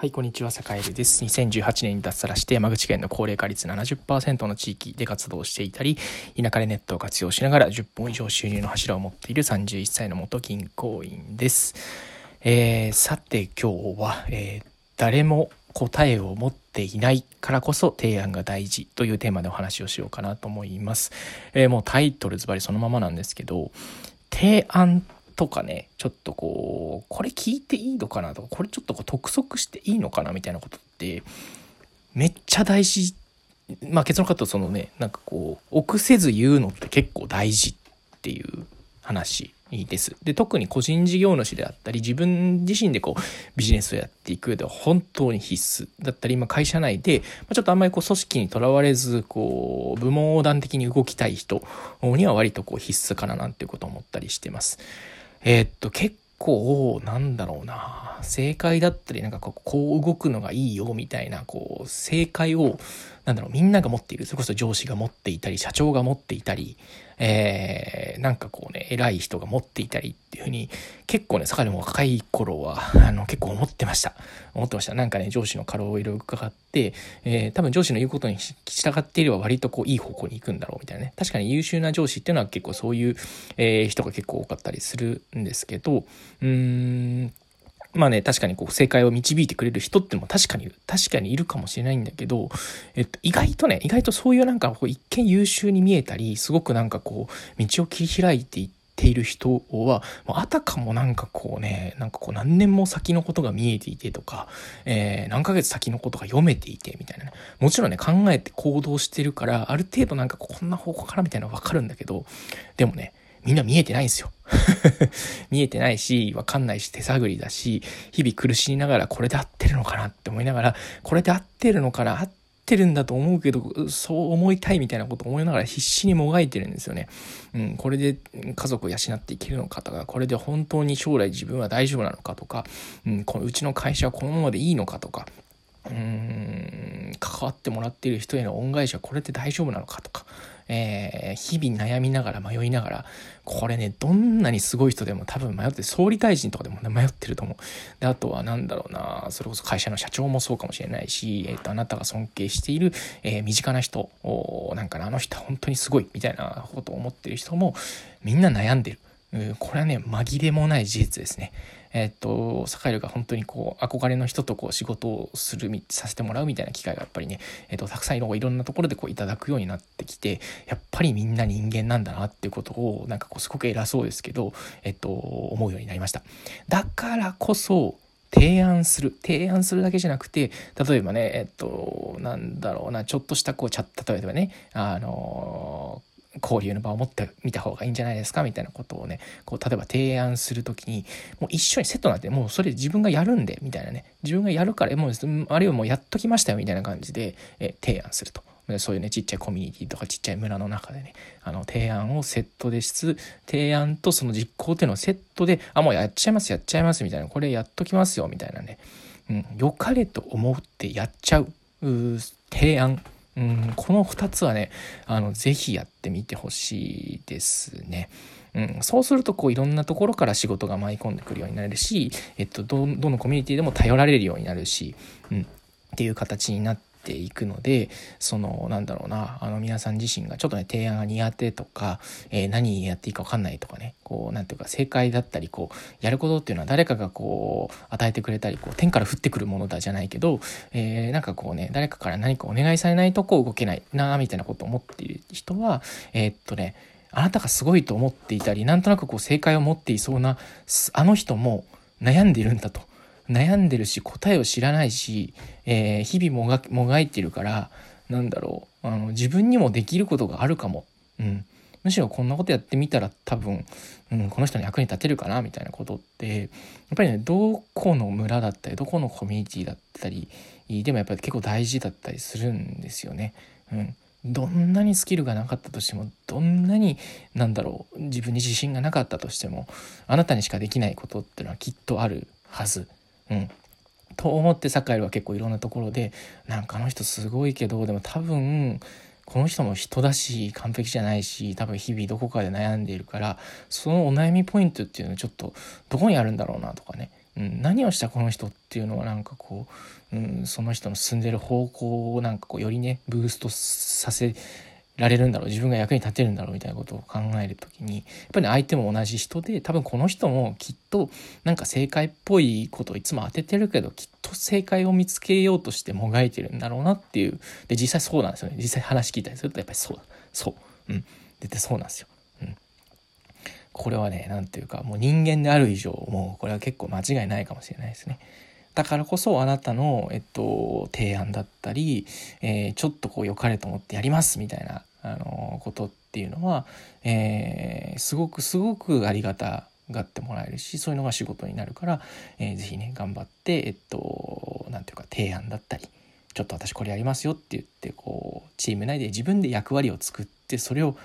はい、こんにちは、坂井です。2018年に脱サラして山口県の高齢化率70%の地域で活動していたり、田舎でネットを活用しながら10本以上収入の柱を持っている31歳の元銀行員です。えー、さて今日は、えー、誰も答えを持っていないからこそ提案が大事というテーマでお話をしようかなと思います。えー、もうタイトルズバリそのままなんですけど、提案とかね、ちょっとこう、これ聞いていいのかなとか、これちょっとこう督促していいのかなみたいなことって、めっちゃ大事。まあ結論から言うとそのね、なんかこう、臆せず言うのって結構大事っていう話です。で、特に個人事業主であったり、自分自身でこう、ビジネスをやっていく上では本当に必須だったり、今会社内で、ちょっとあんまりこう、組織にとらわれず、こう、部門横断的に動きたい人には割とこう、必須かななんていうことを思ったりしてます。えー、っと、結構、なんだろうな、正解だったり、なんかこう、こう動くのがいいよ、みたいな、こう、正解を、なんだろう、みんなが持っている。それこそ上司が持っていたり、社長が持っていたり、えー、なんかこうね、偉い人が持っていたりっていうふうに、結構ね、坂でも若い頃は、あの、結構思ってました。思ってました。なんかね、上司の顔色をいろいろ伺って、えー、多分上司の言うことに従っていれば割とこう、いい方向に行くんだろうみたいなね。確かに優秀な上司っていうのは結構そういう、えー、人が結構多かったりするんですけど、うーん、まあね、確かにこう正解を導いてくれる人ってのも確かに、確かにいるかもしれないんだけど、えっと、意外とね、意外とそういうなんかこう一見優秀に見えたり、すごくなんかこう、道を切り開いていっている人は、あたかもなんかこうね、なんかこう何年も先のことが見えていてとか、えー、何ヶ月先のことが読めていてみたいなね。もちろんね、考えて行動してるから、ある程度なんかこんな方向からみたいなのわかるんだけど、でもね、みんな見えてないんですよ。見えてないし、わかんないし、手探りだし、日々苦しみながらこれで合ってるのかなって思いながら、これで合ってるのかな合ってるんだと思うけど、そう思いたいみたいなこと思いながら必死にもがいてるんですよね。うん、これで家族を養っていけるのかとか、これで本当に将来自分は大丈夫なのかとか、うん、このうちの会社はこのままでいいのかとか、うーん、関わってもらっている人への恩返しはこれで大丈夫なのかとか、えー、日々悩みながら迷いながら、これね、どんなにすごい人でも多分迷って、総理大臣とかでも、ね、迷ってると思う。で、あとは何だろうな、それこそ会社の社長もそうかもしれないし、えっ、ー、と、あなたが尊敬している、えー、身近な人、なんかあの人は本当にすごい、みたいなことを思ってる人も、みんな悩んでる。これはね、紛れもない事実ですね。えっと、サカイルが本当にこう、憧れの人とこう仕事をする、させてもらうみたいな機会がやっぱりね、えっと、たくさんいろいろんなところでこういただくようになってきて、やっぱりみんな人間なんだなっていうことを、なんかこう、すごく偉そうですけど、えっと、思うようになりました。だからこそ、提案する。提案するだけじゃなくて、例えばね、えっと、なんだろうな、ちょっとしたこう、チャット、例えばね、あの交流の場を持ってみた方がいいんじゃないですかみたいなことをねこう例えば提案する時にもう一緒にセットなってもうそれ自分がやるんでみたいなね。自分がやるからもうあるいはもうやっときましたよみたいな感じで、え提案すると。そういうねちっちゃいコミュニティとかちっちゃい村の中でねあの提案をセットでしつつ提案とその実行っていうのをセットであもうやっちゃいますやっちゃいますみたいな。これやっときますよみたいなね、うん、良かれと思ってやっちゃう提案うん、この2つはね、あの、ぜひやってみてほしいですね。うん、そうするとこういろんなところから仕事が舞い込んでくるようになるし、えっと、どのコミュニティでも頼られるようになるし、うん、っていう形になってていくのでそのなんだろうなあの皆さん自身がちょっとね提案が苦手とか、えー、何やっていいか分かんないとかねこうなんていうか正解だったりこうやることっていうのは誰かがこう与えてくれたりこう天から降ってくるものだじゃないけど、えー、なんかこうね誰かから何かお願いされないとこう動けないなみたいなことを思っている人はえー、っとねあなたがすごいと思っていたりなんとなくこう正解を持っていそうなあの人も悩んでいるんだと。悩んでるし答えを知らないし、えー、日々もがもがいてるからなんだろうあの自分にもできることがあるかも、うん、むしろこんなことやってみたら多分、うん、この人の役に立てるかなみたいなことってやっぱりねどこの村だったりどこのコミュニティだったりでもやっぱり結構大事だったりするんですよね。うん。どんなにスキルがなかったとしてもどんなになんだろう自分に自信がなかったとしてもあなたにしかできないことっていうのはきっとあるはず。うん。と思ってサッカーは結構いろんなところでなんかあの人すごいけどでも多分この人も人だし完璧じゃないし多分日々どこかで悩んでいるからそのお悩みポイントっていうのはちょっとどこにあるんだろうなとかねうん、何をしたこの人っていうのはなんかこう、うん、その人の進んでる方向をなんかこうよりねブーストさせられるんだろう。自分が役に立てるんだろうみたいなことを考える時にやっぱり、相手も同じ人で多分この人もきっとなんか正解っぽいことをいつも当ててるけどきっと正解を見つけようとしてもがいてるんだろうなっていう。で実際そうなんですよね。実際話聞いたりするとやっぱりそうそう。うん。絶対そうなんですよ。うん。これはね何ていうかもう人間である以上もうこれは結構間違いないかもしれないですね。だからこそあなたの、えっと、提案だったり、えー、ちょっとこう良かれと思ってやりますみたいな、あのことっていうのは、えー、すごくすごくありがたがってもらえるしそういうのが仕事になるから、えー、ぜひね頑張ってえっと何て言うか提案だったりちょっと私これやりますよって言ってこうチーム内で自分で役割を作ってそれを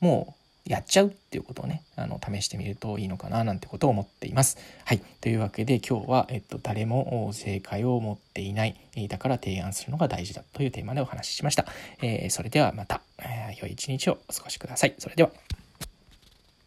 もうやっちゃうっていうことをね、あの、試してみるといいのかななんてことを思っています。はい。というわけで今日は、えっと、誰も正解を持っていない、だから提案するのが大事だというテーマでお話ししました。えー、それではまた、えー、良い一日をお過ごしください。それでは。